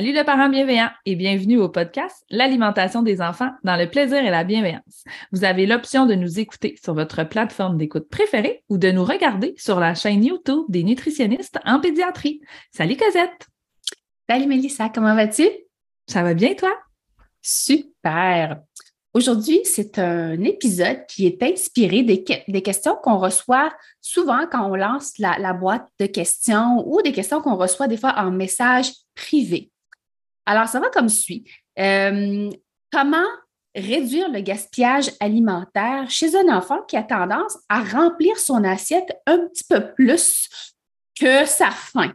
Salut le parent bienveillant et bienvenue au podcast L'alimentation des enfants dans le plaisir et la bienveillance. Vous avez l'option de nous écouter sur votre plateforme d'écoute préférée ou de nous regarder sur la chaîne YouTube des nutritionnistes en pédiatrie. Salut Cosette! Salut Mélissa, comment vas-tu? Ça va bien toi? Super! Aujourd'hui, c'est un épisode qui est inspiré des, des questions qu'on reçoit souvent quand on lance la, la, boîte de questions ou des questions qu'on reçoit des fois en message privé. Alors, ça va comme suit. Euh, comment réduire le gaspillage alimentaire chez un enfant qui a tendance à remplir son assiette un petit peu plus que sa faim?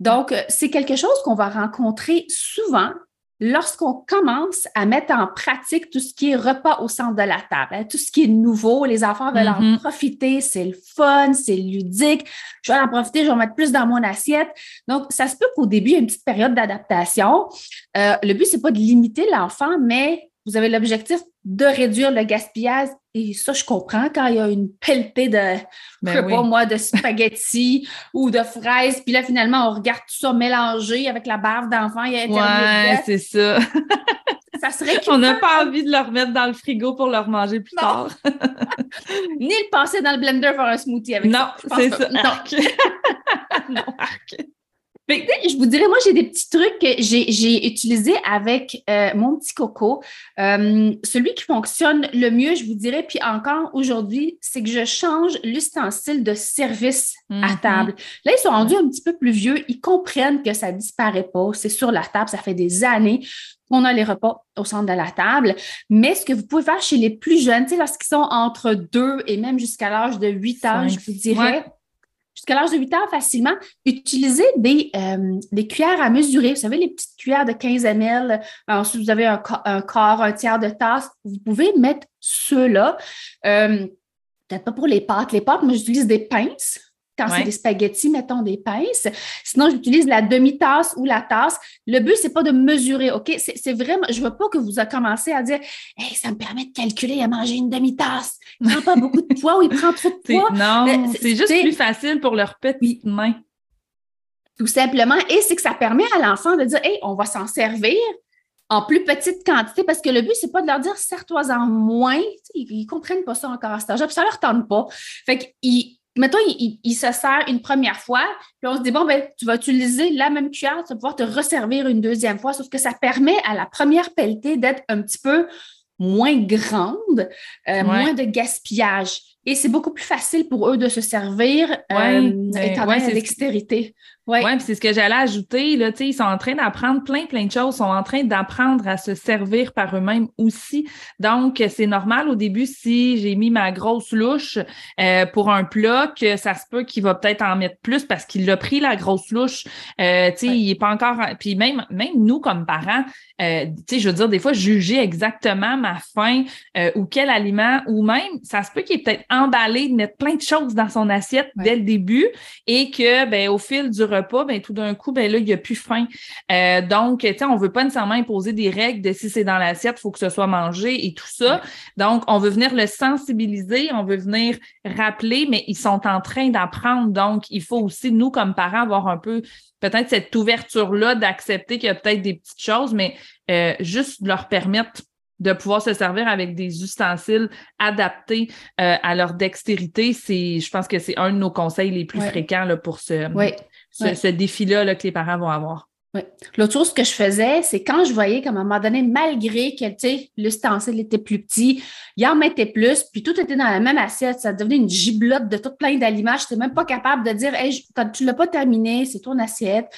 Donc, c'est quelque chose qu'on va rencontrer souvent lorsqu'on commence à mettre en pratique tout ce qui est repas au centre de la table, hein, tout ce qui est nouveau, les enfants veulent en Mm-hmm. profiter, c'est le fun, c'est ludique, je vais en profiter, je vais en mettre plus dans mon assiette. Donc, ça se peut qu'au début, il y ait une petite période d'adaptation. Euh, le but, c'est pas de limiter l'enfant, mais vous avez l'objectif de réduire le gaspillage. Et ça, je comprends quand il y a une pelletée de, je sais Ben pas moi, de spaghettis ou de fraises. Puis là, finalement, on regarde tout ça mélangé avec la bave d'enfant. Il y a Internet Ouais, c'est ça. Ça serait On n'a pas envie de le remettre dans le frigo pour le remanger plus Non. tard. ni le passer dans le blender faire un smoothie avec Non, ça. Pense c'est ça. Non. Non. Fait que, je vous dirais, moi, j'ai des petits trucs que j'ai utilisés avec euh, mon petit coco. Euh, celui qui fonctionne le mieux, je vous dirais, puis encore aujourd'hui, c'est que je change l'ustensile de service à Mhm. table. Là, ils sont rendus un petit peu plus vieux. Ils comprennent que ça disparaît pas. C'est sur la table. Ça fait des années qu'on a les repas au centre de la table. Mais ce que vous pouvez faire chez les plus jeunes, tu sais, lorsqu'ils sont entre 2 et même jusqu'à l'âge de 8 ans, Cinq. je vous dirais, Ouais. Jusqu'à l'âge de 8 ans facilement, utilisez des, euh, des cuillères à mesurer. Vous savez, les petites cuillères de 15 ml. Ensuite, vous avez un, un quart, un tiers de tasse. Vous pouvez mettre ceux-là. Euh, Peut-être pas pour les pâtes. Les pâtes, moi, j'utilise des pinces. Quand Ouais. c'est des spaghettis, mettons des pinces. Sinon, j'utilise la demi-tasse ou la tasse. Le but, c'est pas de mesurer, OK? C'est vraiment, je veux pas que vous commencez à dire, hey, ça me permet de calculer à manger une demi-tasse. Il prend pas beaucoup de poids ou il prend trop de poids. Non, c'est- juste plus facile pour leurs petites mains. Tout simplement. Et c'est que ça permet à l'enfant de dire, hey, on va s'en servir en plus petite quantité parce que le but, c'est pas de leur dire, serre-toi-en moins. Tu sais, Ils, ils comprennent pas ça encore à cet âge-là, puis ça leur tente pas. Fait qu'ils, mettons, ils- ils se serrent une première fois, puis on se dit, bon, ben, tu vas utiliser la même cuillère, tu vas pouvoir te resservir une deuxième fois, sauf que ça permet à la première pelletée d'être un petit peu moins grande, euh, moins de gaspillage. Et c'est beaucoup plus facile pour eux de se servir Ouais, euh, étant donné. Ouais. Oui, puis c'est ce que j'allais ajouter. Là, ils sont en train d'apprendre plein, plein de choses. Ils sont en train d'apprendre à se servir par eux-mêmes aussi. Donc, c'est normal au début, si j'ai mis ma grosse louche euh, pour un plat, que ça se peut qu'il va peut-être en mettre plus parce qu'il a pris la grosse louche. Euh, tu sais, Ouais. il est pas encore... Puis même, même nous, comme parents, euh, je veux dire, des fois, juger exactement ma faim euh, ou quel aliment, ou même, ça se peut qu'il est peut-être emballé de mettre plein de choses dans son assiette Ouais. dès le début et que, ben, au fil du repas, ben, tout d'un coup, ben là, il n'y a plus faim. Euh, donc, tu sais, on veut pas nécessairement imposer des règles de si c'est dans l'assiette, il faut que ce soit mangé et tout ça. Donc, on veut venir le sensibiliser, on veut venir rappeler, mais ils sont en train d'apprendre. Donc, il faut aussi, nous, comme parents, avoir un peu peut-être cette ouverture-là d'accepter qu'il y a peut-être des petites choses, mais euh, juste leur permettre de pouvoir se servir avec des ustensiles adaptés euh, à leur dextérité, c'est, je pense que c'est un de nos conseils les plus fréquents là, pour ce, ce, défi-là que les parents vont avoir. Oui. L'autre chose que je faisais, c'est quand je voyais qu'à un moment donné, malgré que l'ustensile était plus petit, il en mettait plus, puis tout était dans la même assiette, ça devenait une giblotte de tout plein d'aliments. Je n'étais même pas capable de dire hey, tu ne l'as pas terminé, c'est ton assiette.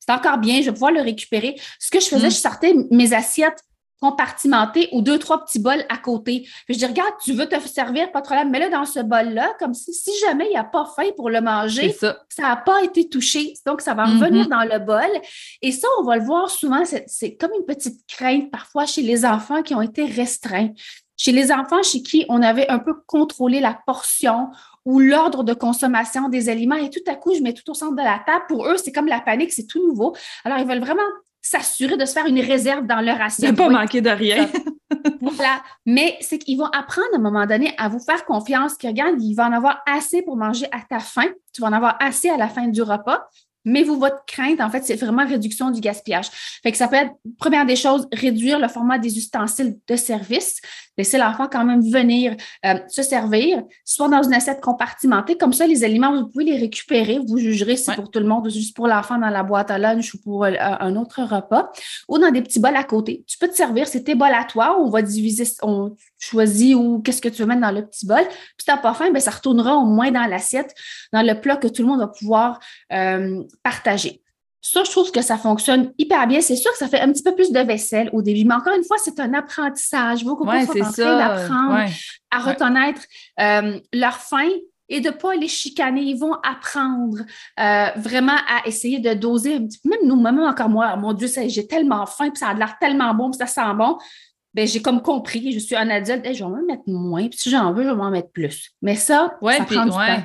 C'est encore bien, je vais pouvoir le récupérer. Ce que je faisais, mm. je sortais mes assiettes compartimenté ou deux, trois petits bols à côté. Puis je dis, regarde, tu veux te servir, pas de problème, mets-le dans ce bol-là, comme si, si jamais il n'y a pas faim pour le manger, ça n'a pas été touché. Donc, ça va mm-hmm. revenir dans le bol. Et ça, on va le voir souvent, c'est comme une petite crainte parfois chez les enfants qui ont été restreints. Chez les enfants chez qui on avait un peu contrôlé la portion ou l'ordre de consommation des aliments et tout à coup, je mets tout au centre de la table. Pour eux, c'est comme la panique, c'est tout nouveau. Alors, ils veulent vraiment s'assurer de se faire une réserve dans leur assiette. Ne pas manquer de rien. voilà. Mais c'est qu'ils vont apprendre à un moment donné à vous faire confiance, que regarde, il va en avoir assez pour manger à ta faim. Tu vas en avoir assez à la fin du repas. Mais vous, votre crainte, en fait, c'est vraiment réduction du gaspillage. Fait que ça peut être, première des choses, réduire le format des ustensiles de service. Laisser l'enfant quand même venir euh, se servir, soit dans une assiette compartimentée. Comme ça, les aliments, vous pouvez les récupérer. Vous jugerez si c'est pour tout le monde ou juste pour l'enfant dans la boîte à lunch ou pour euh, un autre repas. Ou dans des petits bols à côté. Tu peux te servir, c'est tes bols à toi. On va diviser, on choisit ou qu'est-ce que tu veux mettre dans le petit bol. Puis si tu n'as pas faim, bien, ça retournera au moins dans l'assiette, dans le plat que tout le monde va pouvoir euh, partager. Ça, je trouve que ça fonctionne hyper bien. C'est sûr que ça fait un petit peu plus de vaisselle au début, mais encore une fois, c'est un apprentissage. Vous ouais, ça. d'apprendre à reconnaître euh, leur faim et de ne pas les chicaner. Ils vont apprendre euh, vraiment à essayer de doser un petit peu. Même nous, même encore moi, mon Dieu, j'ai tellement faim, puis ça a l'air tellement bon, puis ça sent bon. Ben, j'ai comme compris, je suis un adulte, je vais m'en mettre moins, puis si j'en veux, je vais m'en mettre plus. Mais ça, ça prend du temps.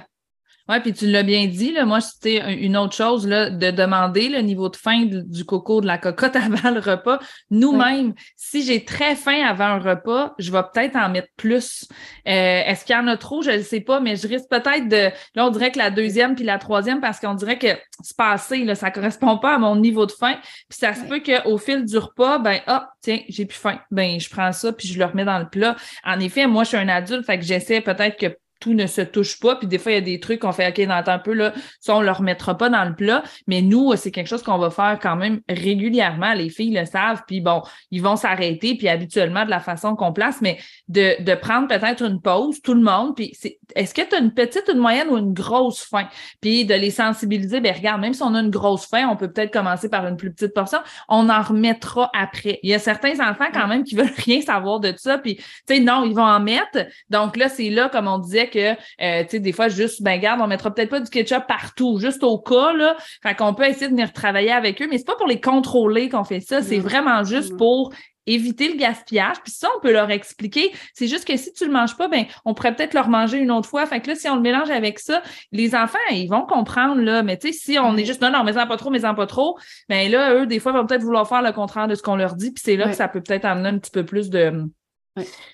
Oui, puis tu l'as bien dit, là, moi, c'était une autre chose là, de demander le niveau de faim du coco, de la cocotte avant le repas. Nous-mêmes, si j'ai très faim avant un repas, je vais peut-être en mettre plus. Euh, est-ce qu'il y en a trop? Je ne sais pas, mais je risque peut-être de. Là, on dirait que la deuxième puis la troisième, parce qu'on dirait que c'est passé, là, ça ne correspond pas à mon niveau de faim. Puis ça se peut qu'au fil du repas, ben, ah, tiens, j'ai plus faim. Ben, je prends ça puis je le remets dans le plat. En effet, moi, je suis un adulte, fait que j'essaie peut-être que tout ne se touche pas. Puis des fois, il y a des trucs qu'on fait, OK, dans un peu, là, ça, on ne le remettra pas dans le plat. Mais nous, c'est quelque chose qu'on va faire quand même régulièrement. Les filles le savent. Puis bon, ils vont s'arrêter, puis habituellement de la façon qu'on place, mais de, de prendre peut-être une pause, tout le monde. Puis est-ce que tu as une petite, une moyenne ou une grosse faim? Puis de les sensibiliser, ben regarde, même si on a une grosse faim, on peut peut-être commencer par une plus petite portion. On en remettra après. Il y a certains enfants quand même qui veulent rien savoir de ça. Puis, tu sais, non, ils vont en mettre. Donc là, c'est là, comme on disait, que, euh, tu sais, des fois, juste, ben, garde, on mettra peut-être pas du ketchup partout, juste au cas, là. Fait qu'on peut essayer de venir travailler avec eux, mais c'est pas pour les contrôler qu'on fait ça, c'est vraiment juste pour éviter le gaspillage. Puis ça, on peut leur expliquer. C'est juste que si tu le manges pas, ben, on pourrait peut-être le remanger une autre fois. Fait que là, si on le mélange avec ça, les enfants, ils vont comprendre, là. Mais tu sais, si on est juste, non, non, mais en pas trop, mais en pas trop, ben là, eux, des fois, vont peut-être vouloir faire le contraire de ce qu'on leur dit. Puis c'est là que ça peut peut-être amener un petit peu plus de,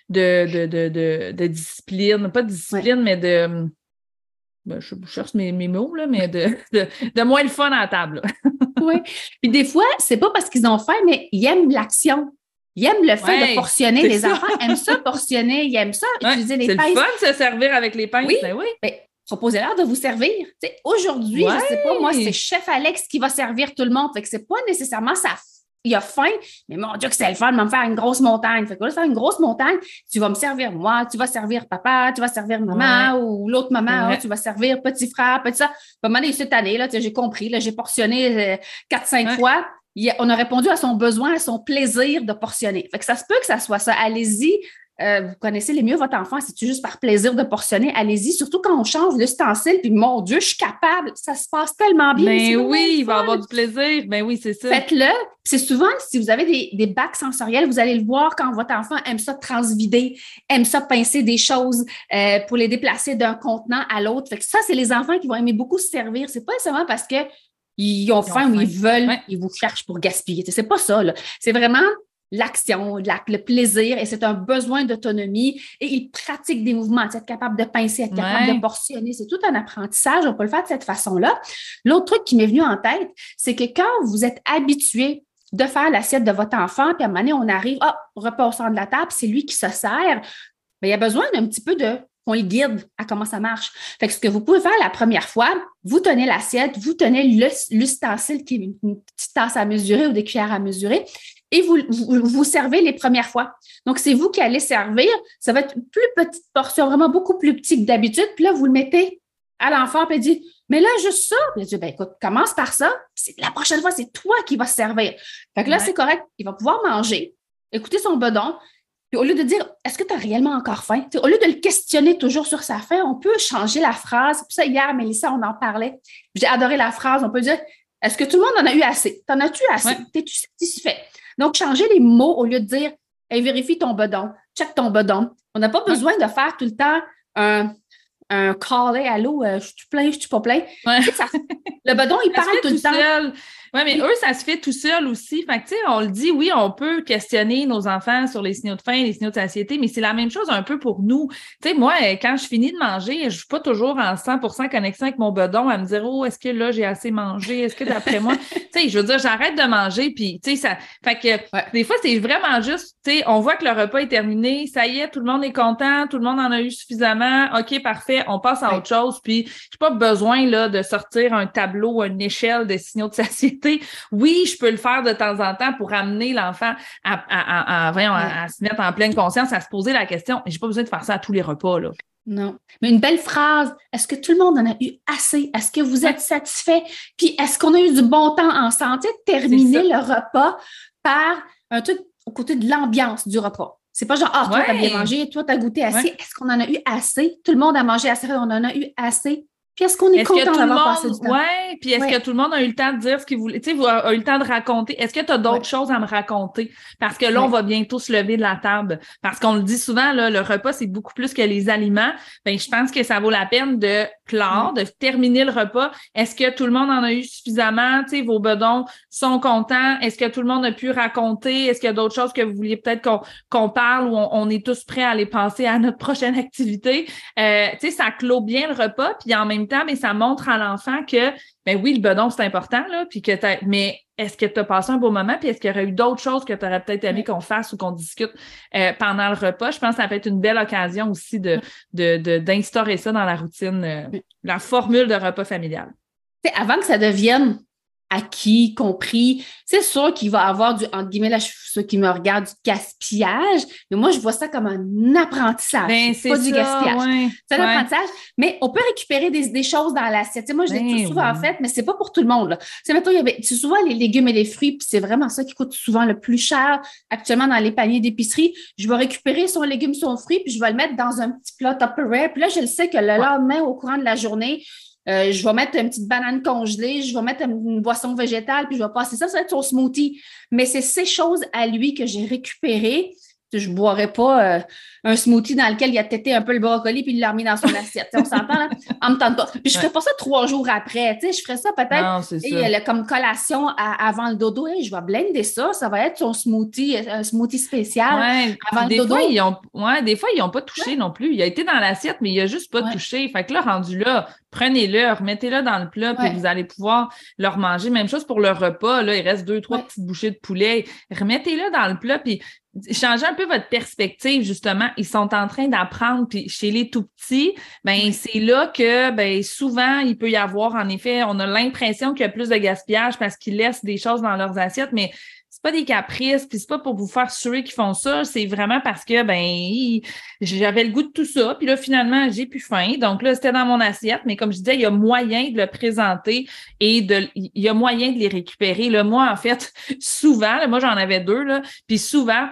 de, de, de, discipline, pas de discipline, mais de. Ben, je cherche mes, mes, mots, là, mais de, de, moins le fun à la table. oui. Puis des fois, c'est pas parce qu'ils ont faim, mais ils aiment l'action. Ils aiment le fait de portionner. Les enfants aiment ça, portionner. Ils aiment ça, utiliser les pinces. C'est le fun de se servir avec les pinces. Oui. Ben oui. Ben, proposez-leur de vous servir. Aujourd'hui, je ne sais pas, moi, c'est chef Alex qui va servir tout le monde. Fait que c'est pas nécessairement sa il a faim, mais mon Dieu, que c'est le fun de me faire une grosse montagne. Fait que faire une grosse montagne, tu vas me servir moi, tu vas servir papa, tu vas servir maman ou l'autre maman, tu vas servir petit frère, petit ça. Pas mal cette année, là, j'ai compris, là, j'ai portionné euh, quatre, cinq fois. on a répondu à son besoin, à son plaisir de portionner. Fait que ça se peut que ça soit ça. Allez-y, euh, vous connaissez les mieux votre enfant, c'est juste par plaisir de portionner, allez-y, surtout quand on change l'ustensile, puis mon Dieu, je suis capable, ça se passe tellement bien. Mais ben oui, il va avoir du plaisir, mais ben oui, c'est ça. Faites-le. C'est souvent, si vous avez des, des, bacs sensoriels, vous allez le voir quand votre enfant aime ça transvider, aime ça pincer des choses euh, pour les déplacer d'un contenant à l'autre. Fait que ça, c'est les enfants qui vont aimer beaucoup se servir. C'est pas seulement parce que ils ont faim ou ils veulent, ils vous cherchent pour gaspiller. C'est pas ça. C'est vraiment l'action, le plaisir, et c'est un besoin d'autonomie. Et il pratique des mouvements, être capable de pincer, être capable de portionner. C'est tout un apprentissage. On peut le faire de cette façon-là. L'autre truc qui m'est venu en tête, c'est que quand vous êtes habitué de faire l'assiette de votre enfant, puis à un moment donné, on arrive, ah, repas au centre de la table, c'est lui qui se sert. Mais il y a besoin d'un petit peu de qu'on le guide à comment ça marche. Fait que ce que vous pouvez faire la première fois, vous tenez l'assiette, vous tenez l'ustensile qui est une petite tasse à mesurer ou des cuillères à mesurer, et vous, vous, servez les premières fois. Donc, c'est vous qui allez servir. Ça va être une plus petite portion, vraiment beaucoup plus petite que d'habitude. Puis là, vous le mettez à l'enfant, puis il dit, mais là, juste ça. Puis il dit, ben écoute, commence par ça. La prochaine fois, c'est toi qui vas se servir. Fait que là, c'est correct. Il va pouvoir manger, écouter son bedon. Puis au lieu de dire, est-ce que tu as réellement encore faim? au lieu de le questionner toujours sur sa faim, on peut changer la phrase. Puis ça, hier, Mélissa, on en parlait. J'ai adoré la phrase. On peut dire, est-ce que tout le monde en a eu assez? T'en as-tu assez? T'es-tu satisfait? Donc, changer les mots au lieu de dire vérifie ton bedon, check ton bedon. On n'a pas besoin de faire tout le temps un, un call, allô, euh, je suis plein, je suis pas plein. le bedon, il parle tout, le temps. Oui, mais eux, ça se fait tout seul aussi. Fait que, tu sais, on le dit, oui, on peut questionner nos enfants sur les signaux de faim, les signaux de satiété, mais c'est la même chose un peu pour nous. Tu sais, moi, quand je finis de manger, je suis pas toujours en 100% connexion avec mon bedon à me dire, oh, est-ce que là, j'ai assez mangé? Est-ce que d'après moi, tu sais, je veux dire, j'arrête de manger, puis, tu sais, ça. Fait que, des fois, c'est vraiment juste, tu sais, on voit que le repas est terminé, ça y est, tout le monde est content, tout le monde en a eu suffisamment. OK, parfait, on passe à autre chose, puis, j'ai pas besoin, là, de sortir un tableau, une échelle de signaux de satiété oui, je peux le faire de temps en temps pour amener l'enfant à, à, se mettre en pleine conscience, à se poser la question. Mais j'ai pas besoin de faire ça à tous les repas. Là. Non. Mais une belle phrase. Est-ce que tout le monde en a eu assez? Est-ce que vous êtes satisfait? Puis est-ce qu'on a eu du bon temps en santé de terminer le repas par un truc au côté de l'ambiance du repas? C'est pas genre, ah, toi, t'as bien mangé, toi, t'as goûté assez. Est-ce qu'on en a eu assez? Tout le monde a mangé assez, on en a eu assez? Puis est-ce qu'on est, content d'avoir passé du temps? Oui, puis est-ce que tout le monde a eu le temps de dire ce qu'il voulait, tu sais, a eu le temps de raconter? Est-ce que tu as d'autres choses à me raconter? Parce que là, on va bientôt se lever de la table. Parce qu'on le dit souvent, là, le repas, c'est beaucoup plus que les aliments. Ben, je pense que ça vaut la peine de clore, de terminer le repas. Est-ce que tout le monde en a eu suffisamment? Vos bedons sont contents? Est-ce que tout le monde a pu raconter? Est-ce qu'il y a d'autres choses que vous vouliez peut-être qu'on parle ou on, est tous prêts à aller passer à notre prochaine activité? Euh, tu sais, ça clôt bien le repas, puis en même mais ça montre à l'enfant que, ben oui, le bedon, c'est important, là, puis que mais est-ce que tu as passé un beau moment, puis est-ce qu'il y aurait eu d'autres choses que tu aurais peut-être aimé qu'on fasse ou qu'on discute euh, pendant le repas? Je pense que ça peut être une belle occasion aussi de, d'instaurer ça dans la routine, euh, la formule de repas familial. avant que ça devienne acquis, compris. C'est sûr qu'il va avoir du, entre guillemets, là, ceux qui me regardent, du gaspillage, mais moi, je vois ça comme un apprentissage. Ben, c'est pas du gaspillage. C'est un apprentissage, mais on peut récupérer des, des choses dans l'assiette. moi, je l'ai ben souvent fait, mais c'est pas pour tout le monde. C'est mettons, il y avait souvent les légumes et les fruits, puis c'est vraiment ça qui coûte souvent le plus cher actuellement dans les paniers d'épicerie. Je vais récupérer son légume, son fruit, puis je vais le mettre dans un petit plat Tupperware. Puis là, je le sais que le lendemain, au courant de la journée, euh, je vais mettre une petite banane congelée, je vais mettre une boisson végétale, puis je vais passer ça, ça va être son smoothie. Mais c'est ces choses à lui que j'ai récupérées je ne boirais pas euh, un smoothie dans lequel il a têté un peu le brocoli puis il l'a remis dans son assiette. on s'entend, là? En me tente pas. Puis je ne ferais pas ça trois jours après. Tu sais, je ferais ça peut-être comme collation avant le dodo. je vais blender ça. Ça va être son smoothie, euh, un smoothie spécial avant le dodo. Fois, ils ont, ouais, des fois, ils n'ont pas touché non plus. Il a été dans l'assiette, mais il n'a juste pas touché. Fait que là, rendu là, prenez-le, remettez-le dans le plat, puis vous allez pouvoir le manger. Même chose pour le repas. Là, il reste deux, trois petites bouchées de poulet. Remettez-le dans le plat, puis changez un peu votre perspective, justement. Ils sont en train d'apprendre, puis chez les tout petits, ben c'est là que ben souvent, il peut y avoir, en effet, on a l'impression qu'il y a plus de gaspillage parce qu'ils laissent des choses dans leurs assiettes, mais c'est pas des caprices, puis c'est pas pour vous faire suer qu'ils font ça, c'est vraiment parce que ben j'avais le goût de tout ça, puis là finalement j'ai plus faim, donc là c'était dans mon assiette, mais comme je disais, il y a moyen de le présenter et de il y a moyen de les récupérer. Là, moi en fait, souvent, moi j'en avais deux là, puis souvent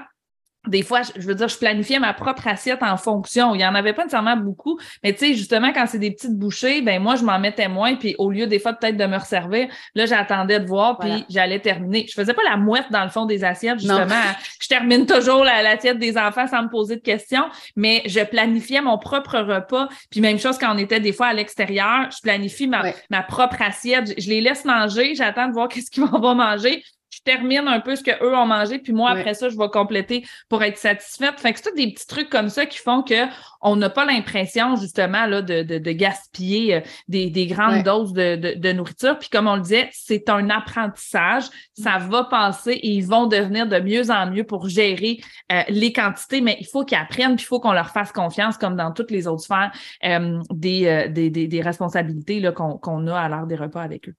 des fois, je veux dire, je planifiais ma propre assiette en fonction. Il n'y en avait pas nécessairement beaucoup, mais tu sais, justement, quand c'est des petites bouchées, ben moi, je m'en mettais moins, puis au lieu des fois peut-être de me resservir, là, j'attendais de voir, puis j'allais terminer. Je faisais pas la mouette dans le fond des assiettes, justement. Je termine toujours l'assiette des enfants sans me poser de questions, mais je planifiais mon propre repas. Puis même chose quand on était des fois à l'extérieur, je planifie ma, ma propre assiette. Je, les laisse manger, j'attends de voir qu'est-ce qu'ils vont manger je termine un peu ce qu'eux ont mangé, puis moi, après ça, je vais compléter pour être satisfaite. Fait que c'est des petits trucs comme ça qui font qu'on n'a pas l'impression, justement, là, de, de, gaspiller euh, des, des grandes doses de, de, nourriture. Puis comme on le disait, c'est un apprentissage. Ça va passer et ils vont devenir de mieux en mieux pour gérer euh, les quantités, mais il faut qu'ils apprennent, puis il faut qu'on leur fasse confiance, comme dans toutes les autres sphères euh, des, des, des, responsabilités qu'on a à l'heure des repas avec eux.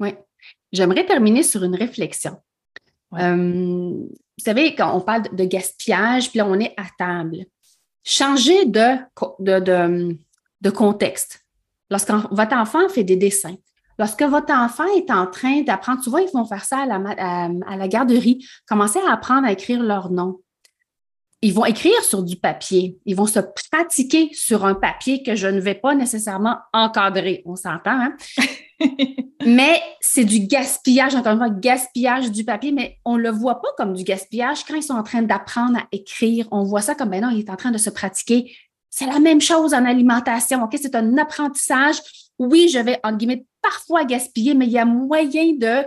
Oui. J'aimerais terminer sur une réflexion. Euh, vous savez, quand on parle de gaspillage, puis là, on est à table. Changez de, de, de, contexte. Lorsque votre enfant fait des dessins, lorsque votre enfant est en train d'apprendre, souvent ils vont faire ça à la, à la garderie, commencer à apprendre à écrire leur nom ils vont écrire sur du papier. Ils vont se pratiquer sur un papier que je ne vais pas nécessairement encadrer. On s'entend, hein? mais c'est du gaspillage, encore une fois, gaspillage du papier, mais on ne le voit pas comme du gaspillage quand ils sont en train d'apprendre à écrire. On voit ça comme, ben non, il est en train de se pratiquer. C'est la même chose en alimentation, OK? C'est un apprentissage. Oui, je vais, en guillemets, parfois gaspiller, mais il y a moyen de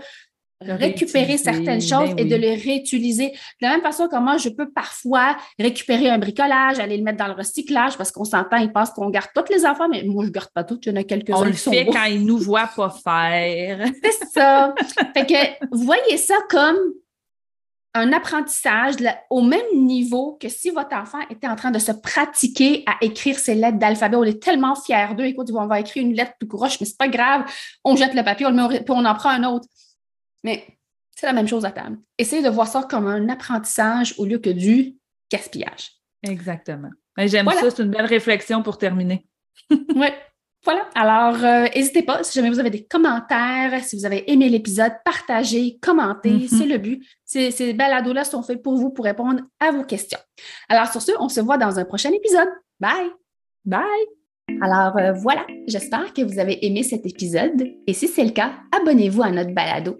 récupérer certaines choses ben et de les réutiliser. De la même façon que moi, je peux parfois récupérer un bricolage, aller le mettre dans le recyclage parce qu'on s'entend, ils pensent qu'on garde tous les enfants, mais moi, je ne garde pas toutes. Il y en a quelques-uns On le fait quand ils nous voient pas faire. C'est ça. fait que, vous voyez ça comme un apprentissage au même niveau que si votre enfant était en train de se pratiquer à écrire ses lettres d'alphabet. On est tellement fiers d'eux. Écoute, on va écrire une lettre plus grosse, mais c'est pas grave. On jette le papier, on le met, puis on en prend un autre. Mais c'est la même chose à table. Essayez de voir ça comme un apprentissage au lieu que du gaspillage. Exactement. J'aime ça, c'est une belle réflexion pour terminer. oui. Voilà. Alors, euh, n'hésitez pas, si jamais vous avez des commentaires, si vous avez aimé l'épisode, partagez, commentez. Mm-hmm. C'est le but. Ces, ces balados-là sont faits pour vous, pour répondre à vos questions. Alors, sur ce, on se voit dans un prochain épisode. Bye! Bye! Alors euh, voilà, j'espère que vous avez aimé cet épisode et si c'est le cas, abonnez-vous à notre balado